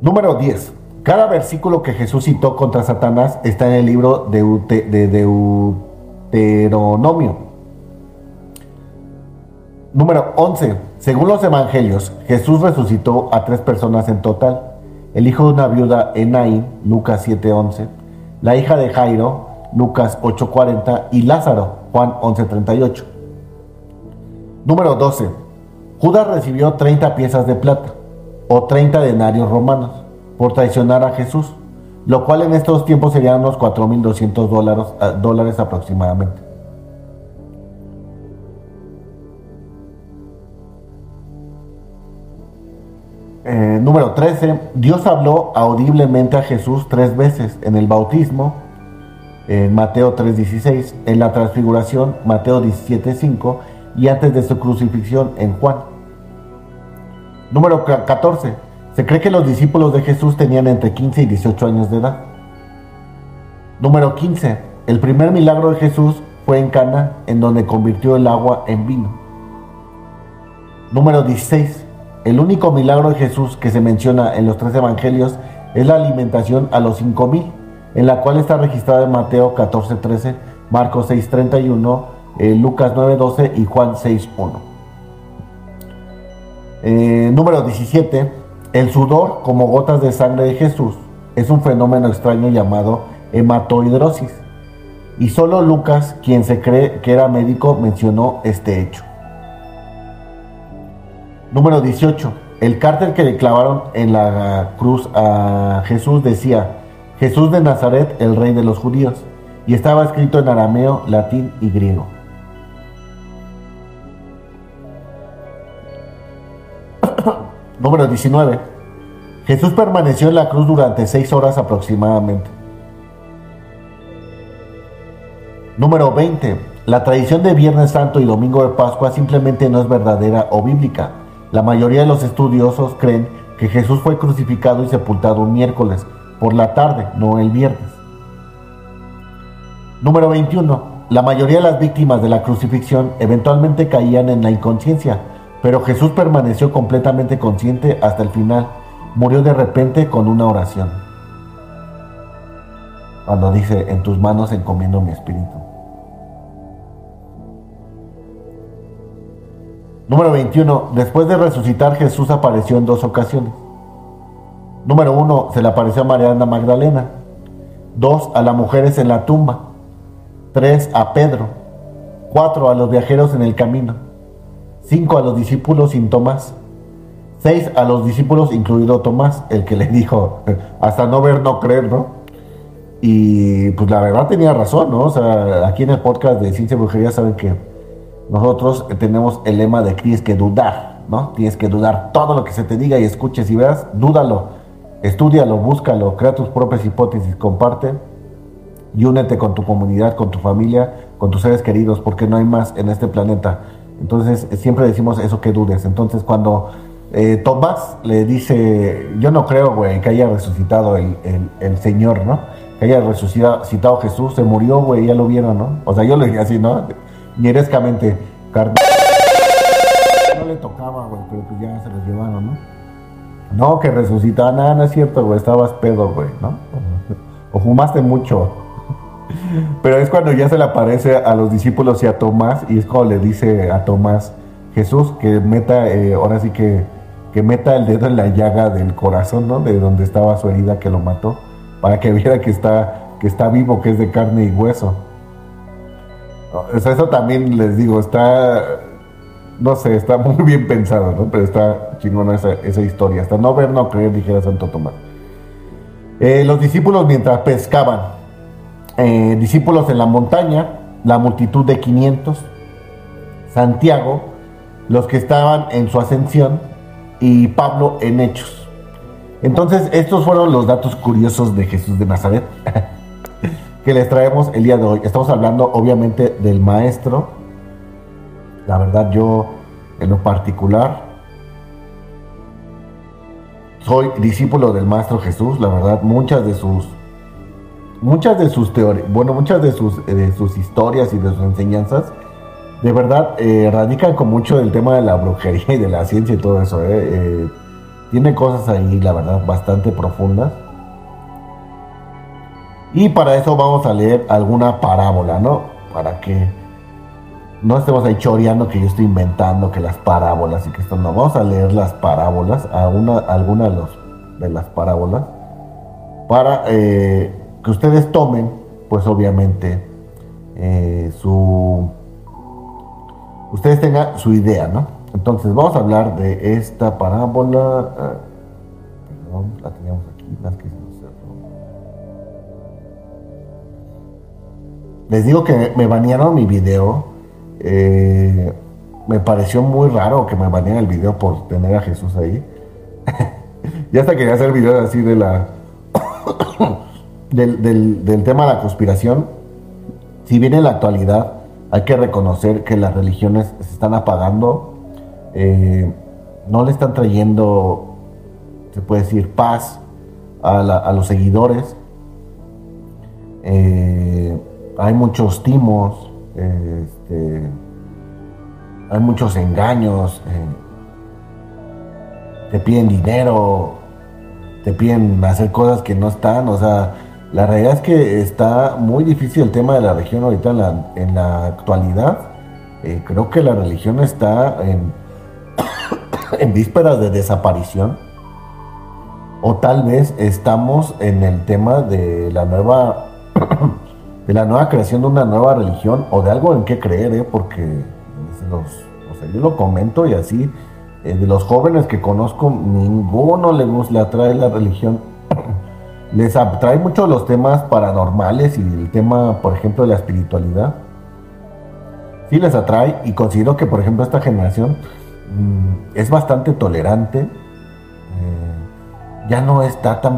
Número 10. Cada versículo que Jesús citó contra Satanás está en el libro de, de Deuteronomio. Número 11. Según los evangelios, Jesús resucitó a tres personas en total. El hijo de una viuda, Enaín, Lucas 7:11, la hija de Jairo, Lucas 8:40 y Lázaro, Juan 11:38. Número 12. Judas recibió 30 piezas de plata o 30 denarios romanos por traicionar a Jesús, lo cual en estos tiempos serían unos 4.200 dólares, eh, dólares aproximadamente. Eh, número 13. Dios habló audiblemente a Jesús tres veces en el bautismo, en Mateo 3.16, en la transfiguración, Mateo 17.5, y antes de su crucifixión en Juan. Número 14. Se cree que los discípulos de Jesús tenían entre 15 y 18 años de edad. Número 15. El primer milagro de Jesús fue en Cana, en donde convirtió el agua en vino. Número 16. El único milagro de Jesús que se menciona en los tres evangelios es la alimentación a los cinco mil, en la cual está registrada en Mateo 14:13, Marcos 6:31, eh, Lucas 9:12 y Juan 6:1. Eh, número 17. El sudor como gotas de sangre de Jesús es un fenómeno extraño llamado hematohidrosis. Y solo Lucas, quien se cree que era médico, mencionó este hecho. Número 18. El cártel que le clavaron en la cruz a Jesús decía, Jesús de Nazaret, el rey de los judíos, y estaba escrito en arameo, latín y griego. Número 19. Jesús permaneció en la cruz durante seis horas aproximadamente. Número 20. La tradición de Viernes Santo y Domingo de Pascua simplemente no es verdadera o bíblica la mayoría de los estudiosos creen que Jesús fue crucificado y sepultado un miércoles por la tarde, no el viernes. Número 21. La mayoría de las víctimas de la crucifixión eventualmente caían en la inconsciencia, pero Jesús permaneció completamente consciente hasta el final. Murió de repente con una oración. Cuando dice, en tus manos encomiendo mi espíritu. Número 21. Después de resucitar, Jesús apareció en dos ocasiones. Número 1. Se le apareció a Mariana Magdalena. 2. A las mujeres en la tumba. 3. A Pedro. 4. A los viajeros en el camino. 5. A los discípulos sin Tomás. 6. A los discípulos, incluido Tomás, el que le dijo, hasta no ver, no creer, ¿no? Y pues la verdad tenía razón, ¿no? O sea, aquí en el podcast de Ciencia y Brujería saben que nosotros tenemos el lema de tienes que dudar, ¿no? Tienes que dudar todo lo que se te diga y escuches y veas, dúdalo, estudialo, búscalo, crea tus propias hipótesis, comparte y únete con tu comunidad, con tu familia, con tus seres queridos, porque no hay más en este planeta. Entonces, siempre decimos eso que dudes. Entonces, cuando eh, Tomás le dice, yo no creo, güey, que haya resucitado el, el, Señor, ¿no? Que haya resucitado Jesús, se murió, güey, ya lo vieron, ¿no? O sea, yo le dije así, ¿no? Carne. No le tocaba, güey, pero pues ya se los llevaron, ¿no? No, que resucitaba, nada, no es cierto, güey, estabas pedo, güey, ¿no? O fumaste mucho. Pero es cuando ya se le aparece a los discípulos y a Tomás, y es cuando le dice a Tomás, Jesús, que meta, eh, ahora sí que, que meta el dedo en la llaga del corazón, ¿no? De donde estaba su herida que lo mató, para que viera que está, que está vivo, que es de carne y hueso. O eso también les digo, está, no sé, está muy bien pensado, ¿no? Pero está chingona esa, esa historia. Hasta no ver, no creer, dijera Santo Tomás. Eh, los discípulos mientras pescaban, eh, discípulos en la montaña, la multitud de 500, Santiago, los que estaban en su ascensión y Pablo en hechos. Entonces, estos fueron los datos curiosos de Jesús de Nazaret que les traemos el día de hoy. Estamos hablando obviamente del maestro. La verdad yo en lo particular soy discípulo del maestro Jesús, la verdad muchas de sus muchas de sus teorías, bueno, muchas de sus, de sus historias y de sus enseñanzas de verdad eh, radican con mucho del tema de la brujería y de la ciencia y todo eso. Eh. Eh, tiene cosas ahí, la verdad, bastante profundas. Y para eso vamos a leer alguna parábola, ¿no? Para que no estemos ahí choreando que yo estoy inventando que las parábolas y que esto no. Vamos a leer las parábolas, alguna, alguna de, las parábolas, para eh, que ustedes tomen, pues obviamente, eh, su. Ustedes tengan su idea, ¿no? Entonces, vamos a hablar de esta parábola. Ah, perdón, la teníamos aquí, las que Les digo que me banearon mi video. Eh, me pareció muy raro que me banearan el video por tener a Jesús ahí. ya hasta quería hacer videos así de la. del, tema de la conspiración. Si bien en la actualidad hay que reconocer que las religiones se están apagando, eh, no le están trayendo, se puede decir, paz a, a los seguidores. Eh, hay muchos timos, este, hay muchos engaños, eh, te piden dinero, te piden hacer cosas que no están, o sea, la realidad es que está muy difícil el tema de la religión ahorita en la, actualidad. Eh, creo que la religión está en vísperas de desaparición. O tal vez estamos en el tema de la nueva de la nueva creación de una nueva religión o de algo en qué creer, ¿eh? porque los, o sea, yo lo comento y así, eh, de los jóvenes que conozco, ninguno le, le atrae la religión. Les atrae mucho los temas paranormales y el tema, por ejemplo, de la espiritualidad. Sí les atrae y considero que, por ejemplo, esta generación mm, es bastante tolerante. Eh, ya no está tan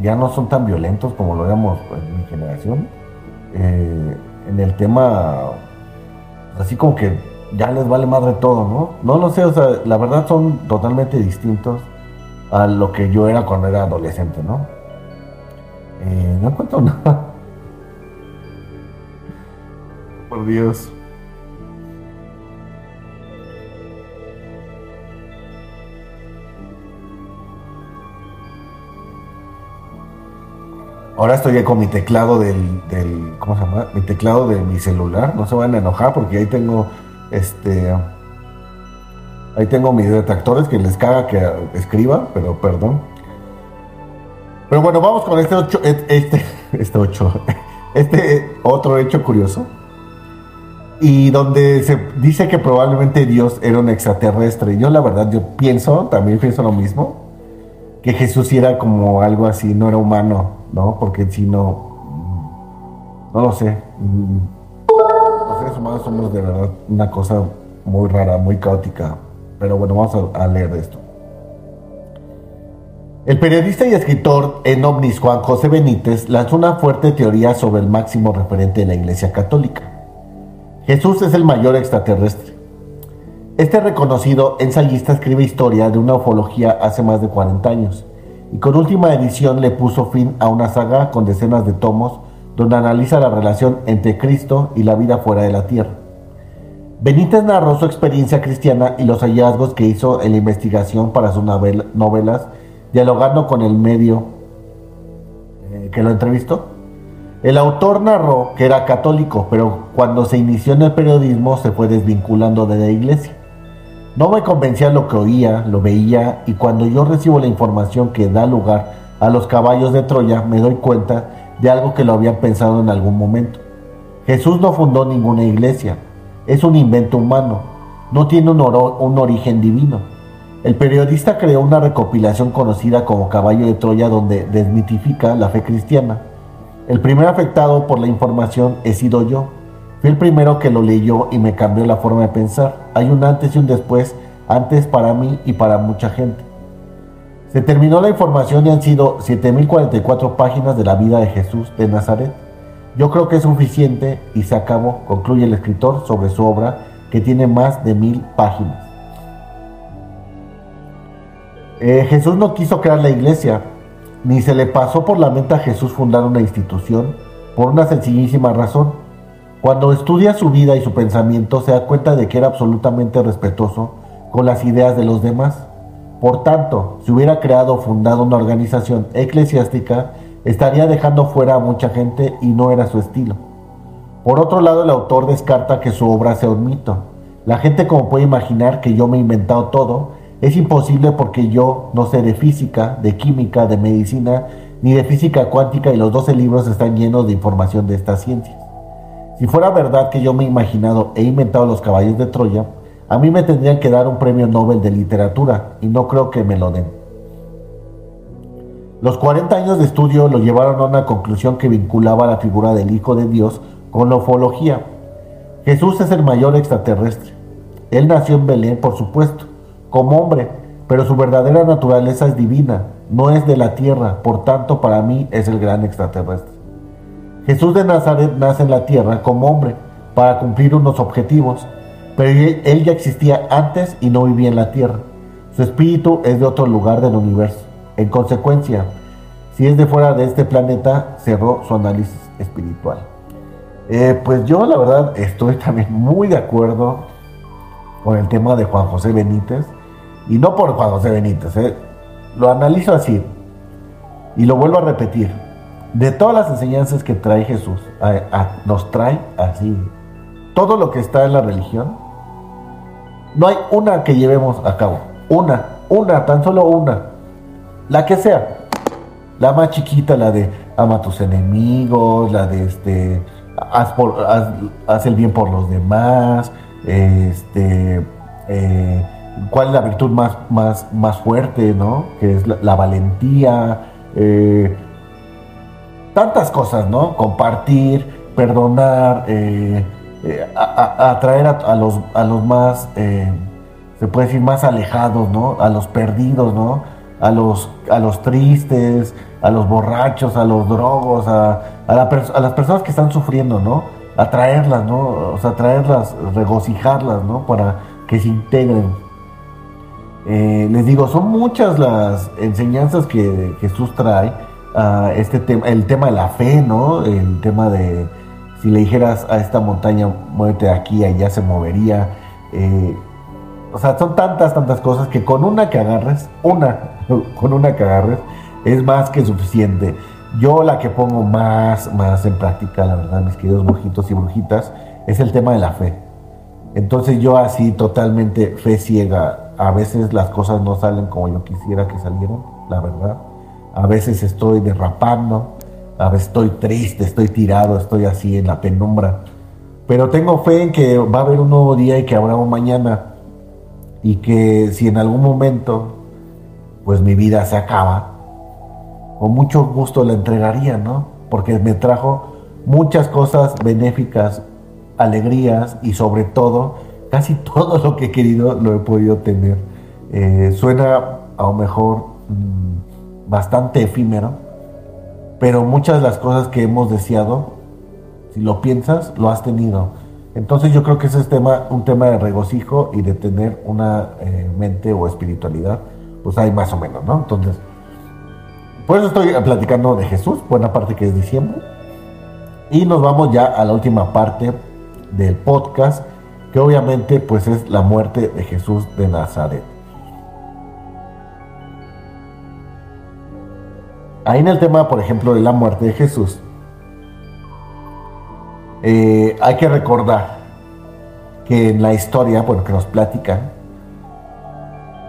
ya no son tan violentos como lo éramos en mi generación eh, en el tema, así como que ya les vale de todo, ¿no? No lo sé, o sea, la verdad son totalmente distintos a lo que yo era cuando era adolescente, ¿no? Eh, no encuentro nada. Por Dios. Ahora estoy con mi teclado del, del, ¿cómo se llama? Mi teclado de mi celular. No se van a enojar porque ahí tengo, este, ahí tengo mis detractores que les caga que escriba, pero perdón. Pero bueno, vamos con este ocho, este, este ocho, este otro hecho curioso. Y donde se dice que probablemente Dios era un extraterrestre. Yo la verdad, yo pienso, también pienso lo mismo, que Jesús era como algo así, no era humano ¿no? Porque si no, no lo sé. Los seres humanos somos de verdad una cosa muy rara, muy caótica. Pero bueno, vamos a, leer esto. El periodista y escritor en Omnis Juan José Benítez lanzó una fuerte teoría sobre el máximo referente de la Iglesia Católica. Jesús es el mayor extraterrestre. Este reconocido ensayista escribe historia de una ufología hace más de 40 años y con última edición le puso fin a una saga con decenas de tomos donde analiza la relación entre Cristo y la vida fuera de la tierra. Benítez narró su experiencia cristiana y los hallazgos que hizo en la investigación para sus novelas dialogando con el medio eh, que lo entrevistó. El autor narró que era católico, pero cuando se inició en el periodismo se fue desvinculando de la iglesia. No me convencía lo que oía, lo veía, y cuando yo recibo la información que da lugar a los caballos de Troya, me doy cuenta de algo que lo había pensado en algún momento. Jesús no fundó ninguna iglesia, es un invento humano, no tiene un, un origen divino. El periodista creó una recopilación conocida como Caballo de Troya donde desmitifica la fe cristiana el primer afectado por la información he sido yo. Fui el primero que lo leyó y me cambió la forma de pensar. Hay un antes y un después, antes para mí y para mucha gente. Se terminó la información y han sido 7.044 páginas de la vida de Jesús de Nazaret. Yo creo que es suficiente y se acabó, concluye el escritor sobre su obra que tiene más de mil páginas. Eh, Jesús no quiso crear la iglesia, ni se le pasó por la mente a Jesús fundar una institución por una sencillísima razón. Cuando estudia su vida y su pensamiento se da cuenta de que era absolutamente respetuoso con las ideas de los demás. Por tanto, si hubiera creado o fundado una organización eclesiástica, estaría dejando fuera a mucha gente y no era su estilo. Por otro lado, el autor descarta que su obra sea un mito. La gente como puede imaginar que yo me he inventado todo es imposible porque yo no sé de física, de química, de medicina, ni de física cuántica y los 12 libros están llenos de información de estas ciencias. Si fuera verdad que yo me he imaginado e inventado los caballos de Troya, a mí me tendrían que dar un premio Nobel de literatura y no creo que me lo den. Los 40 años de estudio lo llevaron a una conclusión que vinculaba la figura del Hijo de Dios con la ufología. Jesús es el mayor extraterrestre. Él nació en Belén, por supuesto, como hombre, pero su verdadera naturaleza es divina, no es de la tierra, por tanto para mí es el gran extraterrestre. Jesús de Nazaret nace en la tierra como hombre para cumplir unos objetivos, pero él ya existía antes y no vivía en la tierra. Su espíritu es de otro lugar del universo. En consecuencia, si es de fuera de este planeta, cerró su análisis espiritual. Eh, pues yo la verdad estoy también muy de acuerdo con el tema de Juan José Benítez. Y no por Juan José Benítez, ¿eh? lo analizo así y lo vuelvo a repetir. De todas las enseñanzas que trae Jesús, nos trae así. Todo lo que está en la religión, no hay una que llevemos a cabo. Una, una, tan solo una. La que sea. La más chiquita, la de ama a tus enemigos, la de este, haz, el bien por los demás, este, eh, cuál es la virtud más, más, más fuerte, ¿no? Que es la, valentía, eh, tantas cosas, ¿no? Compartir, perdonar, eh, eh, atraer a, los, a los más, se puede decir, más alejados, ¿no? A los perdidos, ¿no? A los, a los tristes, a los borrachos, a los drogos, a, las personas que están sufriendo, ¿no? Atraerlas, ¿no? O sea, traerlas, regocijarlas, ¿no? Para que se integren eh, les digo, son muchas las enseñanzas que Jesús trae. Este tema, el tema de la fe, ¿no? El tema de si le dijeras a esta montaña, muévete aquí, allá se movería. Eh, o sea, son tantas, tantas cosas que con una que agarres, una, con una que agarres, es más que suficiente. Yo la que pongo más, más en práctica, la verdad, mis queridos brujitos y brujitas, es el tema de la fe. Entonces yo así totalmente fe ciega a veces las cosas no salen como yo quisiera que salieran, la verdad. A veces estoy derrapando, a veces estoy triste, estoy tirado, estoy así en la penumbra. Pero tengo fe en que va a haber un nuevo día y que habrá un mañana. Y que si en algún momento, pues mi vida se acaba, con mucho gusto la entregaría, ¿no? Porque me trajo muchas cosas benéficas, alegrías y sobre todo casi todo lo que he querido lo he podido tener. Eh, suena a lo mejor mm, bastante efímero, pero muchas de las cosas que hemos deseado, si lo piensas, lo has tenido. Entonces yo creo que ese es un tema de regocijo y de tener una eh, mente o espiritualidad, pues hay más o menos, ¿no? Entonces, por eso estoy platicando de Jesús, buena parte que es diciembre. Y nos vamos ya a la última parte del podcast que obviamente pues es la muerte de Jesús de Nazaret. Ahí en el tema, por ejemplo, de la muerte de Jesús, eh, hay que recordar que en la historia, bueno, que nos platican,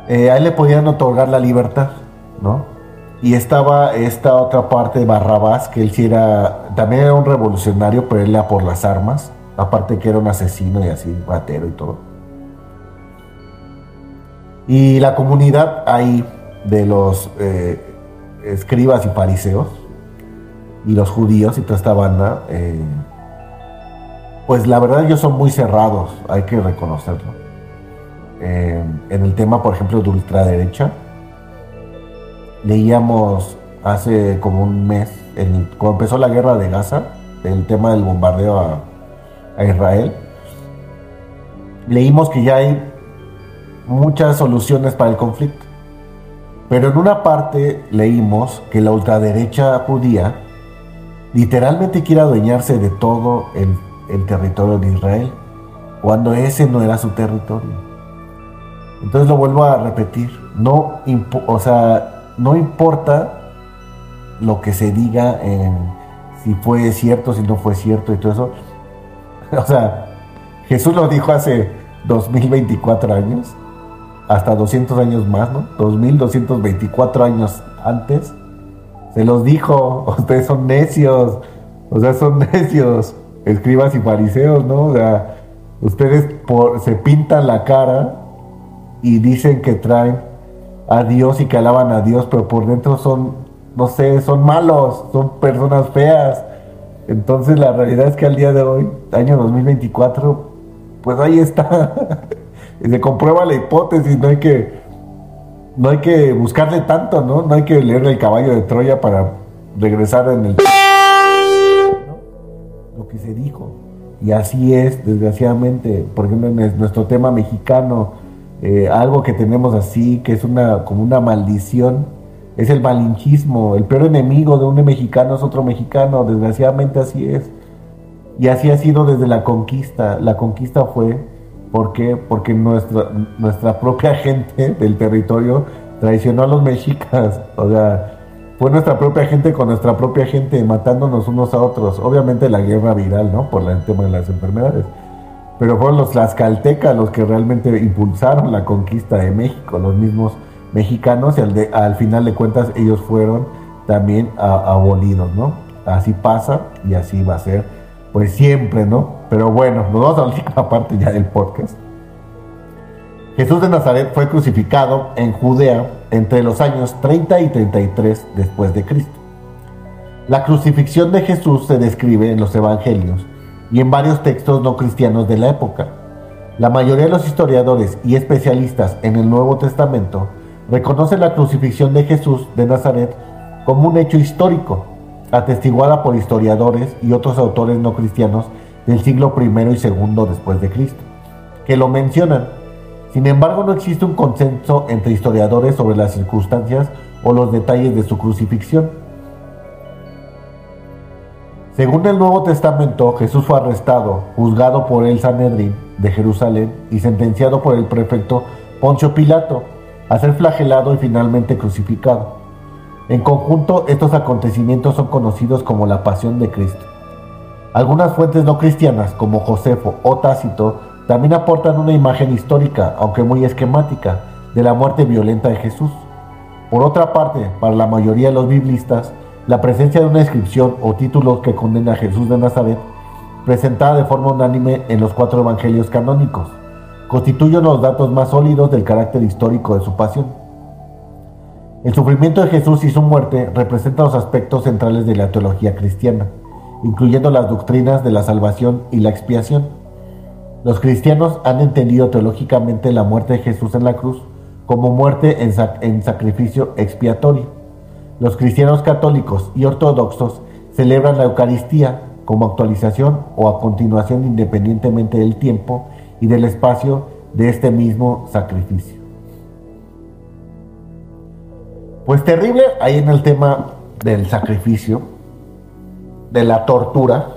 eh, a él le podían otorgar la libertad, ¿no? Y estaba esta otra parte de Barrabás, que él sí era, también era un revolucionario, pero él era por las armas, aparte que era un asesino y así, batero y todo. Y la comunidad ahí de los eh, escribas y fariseos, y los judíos y toda esta banda, eh, pues la verdad ellos son muy cerrados, hay que reconocerlo. Eh, en el tema, por ejemplo, de ultraderecha, leíamos hace como un mes, cuando empezó la guerra de Gaza, el tema del bombardeo a, a Israel, leímos que ya hay muchas soluciones para el conflicto. Pero en una parte leímos que la ultraderecha judía literalmente quiere adueñarse de todo el, territorio de Israel, cuando ese no era su territorio. Entonces lo vuelvo a repetir, no, o sea, no importa lo que se diga en si fue cierto, si no fue cierto y todo eso. O sea, Jesús lo dijo hace 2024 años hasta 200 años más, ¿no? 2224 años antes, se los dijo, ustedes son necios, o sea, son necios, escribas y fariseos, ¿no? O sea, ustedes se pintan la cara y dicen que traen a Dios y que alaban a Dios, pero por dentro son, no sé, son malos, son personas feas. Entonces la realidad es que al día de hoy, año 2024, pues ahí está. se comprueba la hipótesis, no hay que no hay que buscarle tanto, ¿no? No hay que leerle el caballo de Troya para regresar en el lo que se dijo. Y así es, desgraciadamente, por ejemplo, en nuestro tema mexicano, eh, algo que tenemos así, que es una como una maldición, es el malinchismo. El peor enemigo de un mexicano es otro mexicano, desgraciadamente así es. Y así ha sido desde la conquista. La conquista fue ¿Por qué? Porque nuestra, nuestra propia gente del territorio traicionó a los mexicas. O sea, fue nuestra propia gente con nuestra propia gente matándonos unos a otros. Obviamente la guerra viral, ¿no? Por el tema de las enfermedades. Pero fueron los tlaxcaltecas los que realmente impulsaron la conquista de México, los mismos mexicanos, y al, final de cuentas ellos fueron también abolidos, ¿no? Así pasa y así va a ser, pues siempre, ¿no? Pero bueno, nos vamos a la última parte ya del podcast. Jesús de Nazaret fue crucificado en Judea entre los años 30 y 33 después de Cristo. La crucifixión de Jesús se describe en los evangelios y en varios textos no cristianos de la época. La mayoría de los historiadores y especialistas en el Nuevo Testamento reconocen la crucifixión de Jesús de Nazaret como un hecho histórico, atestiguada por historiadores y otros autores no cristianos del siglo I y II después de Cristo, que lo mencionan. Sin embargo, no existe un consenso entre historiadores sobre las circunstancias o los detalles de su crucifixión. Según el Nuevo Testamento, Jesús fue arrestado, juzgado por el Sanedrín de Jerusalén y sentenciado por el prefecto Poncio Pilato a ser flagelado y finalmente crucificado. En conjunto, estos acontecimientos son conocidos como la Pasión de Cristo. Algunas fuentes no cristianas, como Josefo o Tácito, también aportan una imagen histórica, aunque muy esquemática, de la muerte violenta de Jesús. Por otra parte, para la mayoría de los biblistas, la presencia de una inscripción o título que condena a Jesús de Nazaret, presentada de forma unánime en los cuatro evangelios canónicos, constituye los datos más sólidos del carácter histórico de su pasión. El sufrimiento de Jesús y su muerte representan los aspectos centrales de la teología cristiana incluyendo las doctrinas de la salvación y la expiación. Los cristianos han entendido teológicamente la muerte de Jesús en la cruz como muerte en, sacrificio expiatorio. Los cristianos católicos y ortodoxos celebran la Eucaristía como actualización o a continuación independientemente del tiempo y del espacio de este mismo sacrificio. Pues terrible ahí en el tema del sacrificio, de la tortura.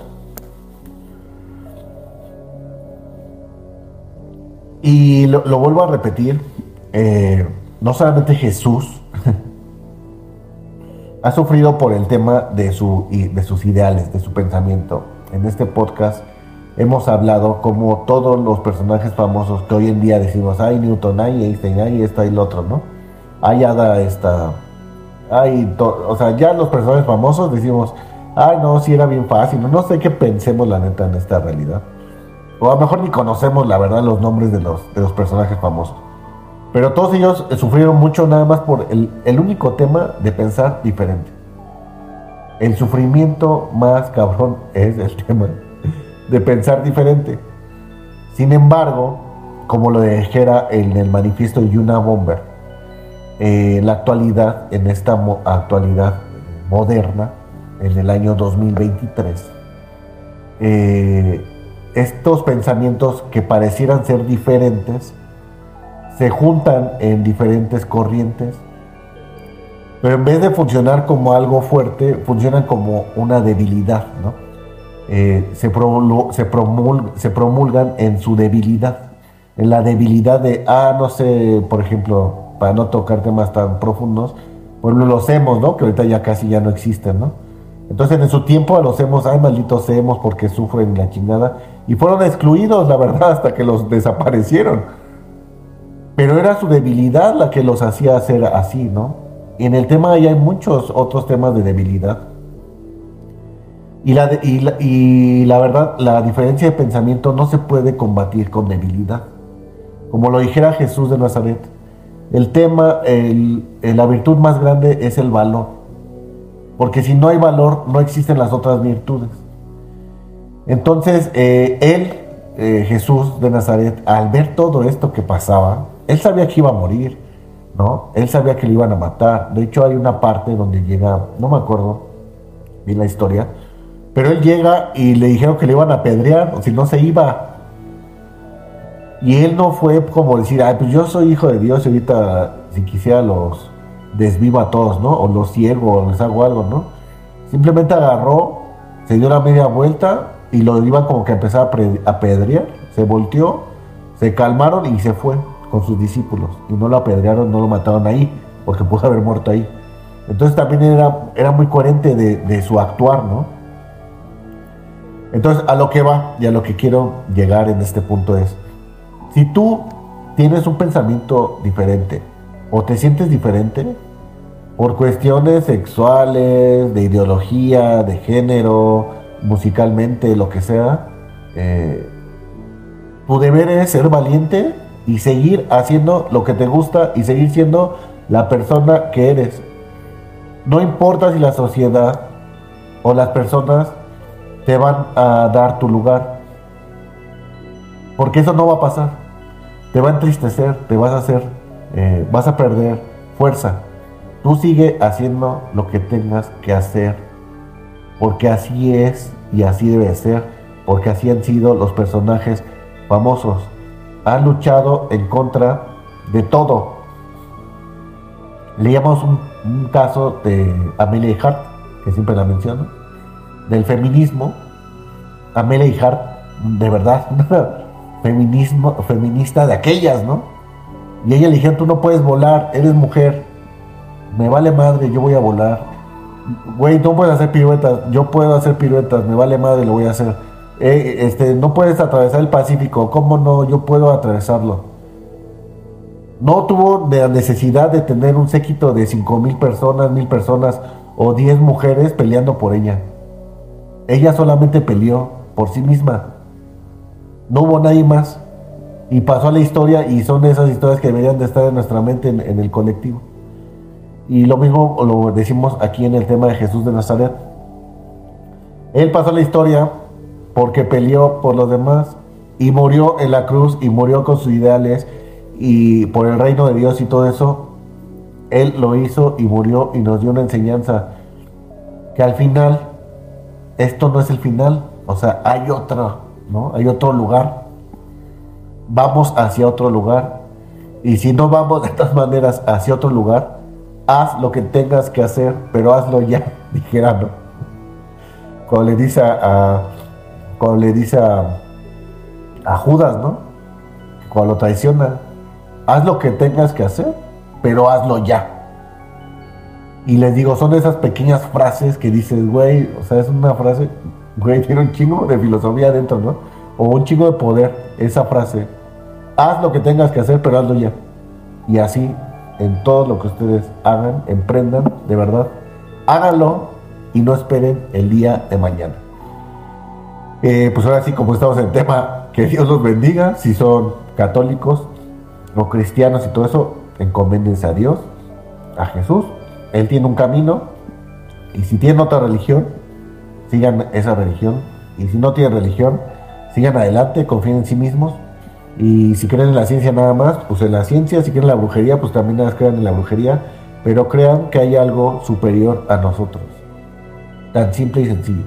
Y lo, vuelvo a repetir, eh, no solamente Jesús ha sufrido por el tema de, su, de sus ideales, de su pensamiento. En este podcast hemos hablado como todos los personajes famosos que hoy en día decimos, ay Newton, ay Einstein, ay esta y el otro, ¿no? Hay Ada esta, ay, o sea, ya los personajes famosos decimos, ay no, si era bien fácil, no sé qué pensemos la neta en esta realidad. O a lo mejor ni conocemos la verdad los nombres de los, de los personajes famosos. Pero todos ellos sufrieron mucho nada más por el, el único tema de pensar diferente. El sufrimiento más cabrón es el tema de pensar diferente. Sin embargo, como lo dijera en el manifiesto Yuna Bomber, eh, en la actualidad, en esta actualidad moderna, en el año 2023, eh, estos pensamientos que parecieran ser diferentes se juntan en diferentes corrientes, pero en vez de funcionar como algo fuerte, funcionan como una debilidad, ¿no? Eh, se, se, promulgan en su debilidad, en la debilidad de, ah, no sé, por ejemplo, para no tocar temas tan profundos, pues los hemos, ¿no? Que ahorita ya casi ya no existen, ¿no? Entonces en su tiempo los hemos, ay, malditos hemos porque sufren la chingada, y fueron excluidos, la verdad, hasta que los desaparecieron. Pero era su debilidad la que los hacía hacer así, ¿no? Y en el tema hay muchos otros temas de debilidad y la, y, la, verdad, la diferencia de pensamiento no se puede combatir con debilidad. Como lo dijera Jesús de Nazaret, el tema, la virtud más grande es el valor. Porque si no hay valor, no existen las otras virtudes. Entonces, eh, él, eh, Jesús de Nazaret, al ver todo esto que pasaba, él sabía que iba a morir, ¿no? Él sabía que lo iban a matar. De hecho, hay una parte donde llega, no me acuerdo bien la historia, pero él llega y le dijeron que le iban a apedrear, o si no se iba. Y él no fue como decir, ay, pues yo soy hijo de Dios y ahorita si quisiera los desvivo a todos, ¿no? O los ciego, o les hago algo, ¿no? Simplemente agarró, se dio la media vuelta y lo iban como que a empezar a apedrear. Se volteó, se calmaron y se fue con sus discípulos. Y no lo apedrearon, no lo mataron ahí, porque pudo haber muerto ahí. Entonces también era, era muy coherente de su actuar, ¿no? Entonces, a lo que va y a lo que quiero llegar en este punto es, si tú tienes un pensamiento diferente o te sientes diferente por cuestiones sexuales, de ideología, de género, musicalmente, lo que sea, eh, tu deber es ser valiente y seguir haciendo lo que te gusta y seguir siendo la persona que eres. No importa si la sociedad o las personas te van a dar tu lugar. Porque eso no va a pasar. Te va a entristecer, te vas a hacer, eh, vas a perder fuerza. Tú sigue haciendo lo que tengas que hacer. Porque así es y así debe ser. Porque así han sido los personajes famosos. Han luchado en contra de todo. Leíamos un, un caso de Amelia Hart, que siempre la menciono del feminismo, Amelia Hart, de verdad, feminismo, feminista de aquellas, ¿no? Y ella le dijeron, tú no puedes volar, eres mujer, me vale madre, yo voy a volar. Güey, no puedes hacer piruetas, yo puedo hacer piruetas, me vale madre, lo voy a hacer. Eh, este, no puedes atravesar el Pacífico, ¿cómo no? Yo puedo atravesarlo. No tuvo la necesidad de tener un séquito de cinco mil personas, mil personas o 10 mujeres peleando por ella. Ella solamente peleó por sí misma. No hubo nadie más. Y pasó a la historia y son esas historias que deberían de estar en nuestra mente en, el colectivo. Y lo mismo lo decimos aquí en el tema de Jesús de Nazaret. Él pasó a la historia porque peleó por los demás y murió en la cruz y murió con sus ideales y por el reino de Dios y todo eso. Él lo hizo y murió y nos dio una enseñanza que al final esto no es el final, o sea, hay otro, ¿no? Hay otro lugar. Vamos hacia otro lugar. Y si no vamos de estas maneras hacia otro lugar, haz lo que tengas que hacer, pero hazlo ya, dijera, ¿no? Cuando le dice a, cuando le dice a, a Judas, ¿no? Cuando lo traiciona, haz lo que tengas que hacer, pero hazlo ya. Y les digo, son esas pequeñas frases que dices, güey, o sea, es una frase, güey, tiene un chingo de filosofía adentro, ¿no? O un chingo de poder, esa frase. Haz lo que tengas que hacer, pero hazlo ya. Y así, en todo lo que ustedes hagan, emprendan, de verdad, háganlo y no esperen el día de mañana. Eh, pues ahora sí, como estamos en tema, que Dios los bendiga, si son católicos o cristianos y todo eso, encoméndense a Dios, a Jesús. Él tiene un camino y si tienen otra religión, sigan esa religión. Y si no tienen religión, sigan adelante, confíen en sí mismos. Y si creen en la ciencia nada más, pues en la ciencia, si creen en la brujería, pues también nada crean en la brujería, pero crean que hay algo superior a nosotros. Tan simple y sencillo.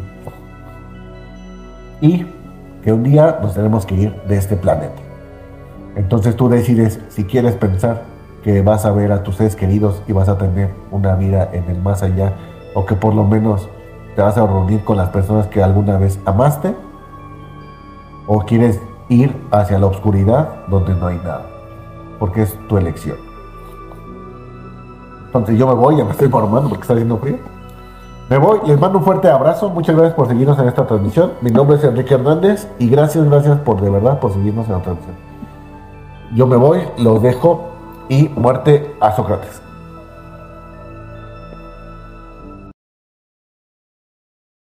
Y que un día nos tenemos que ir de este planeta. Entonces tú decides si quieres pensar que vas a ver a tus seres queridos y vas a tener una vida en el más allá, o que por lo menos te vas a reunir con las personas que alguna vez amaste, o quieres ir hacia la oscuridad donde no hay nada, porque es tu elección. Entonces yo me voy, ya me estoy formando porque está haciendo frío. Me voy, les mando un fuerte abrazo, muchas gracias por seguirnos en esta transmisión. Mi nombre es Enrique Hernández y gracias, gracias por de verdad por seguirnos en la transmisión. Yo me voy, los dejo y muerte a Sócrates.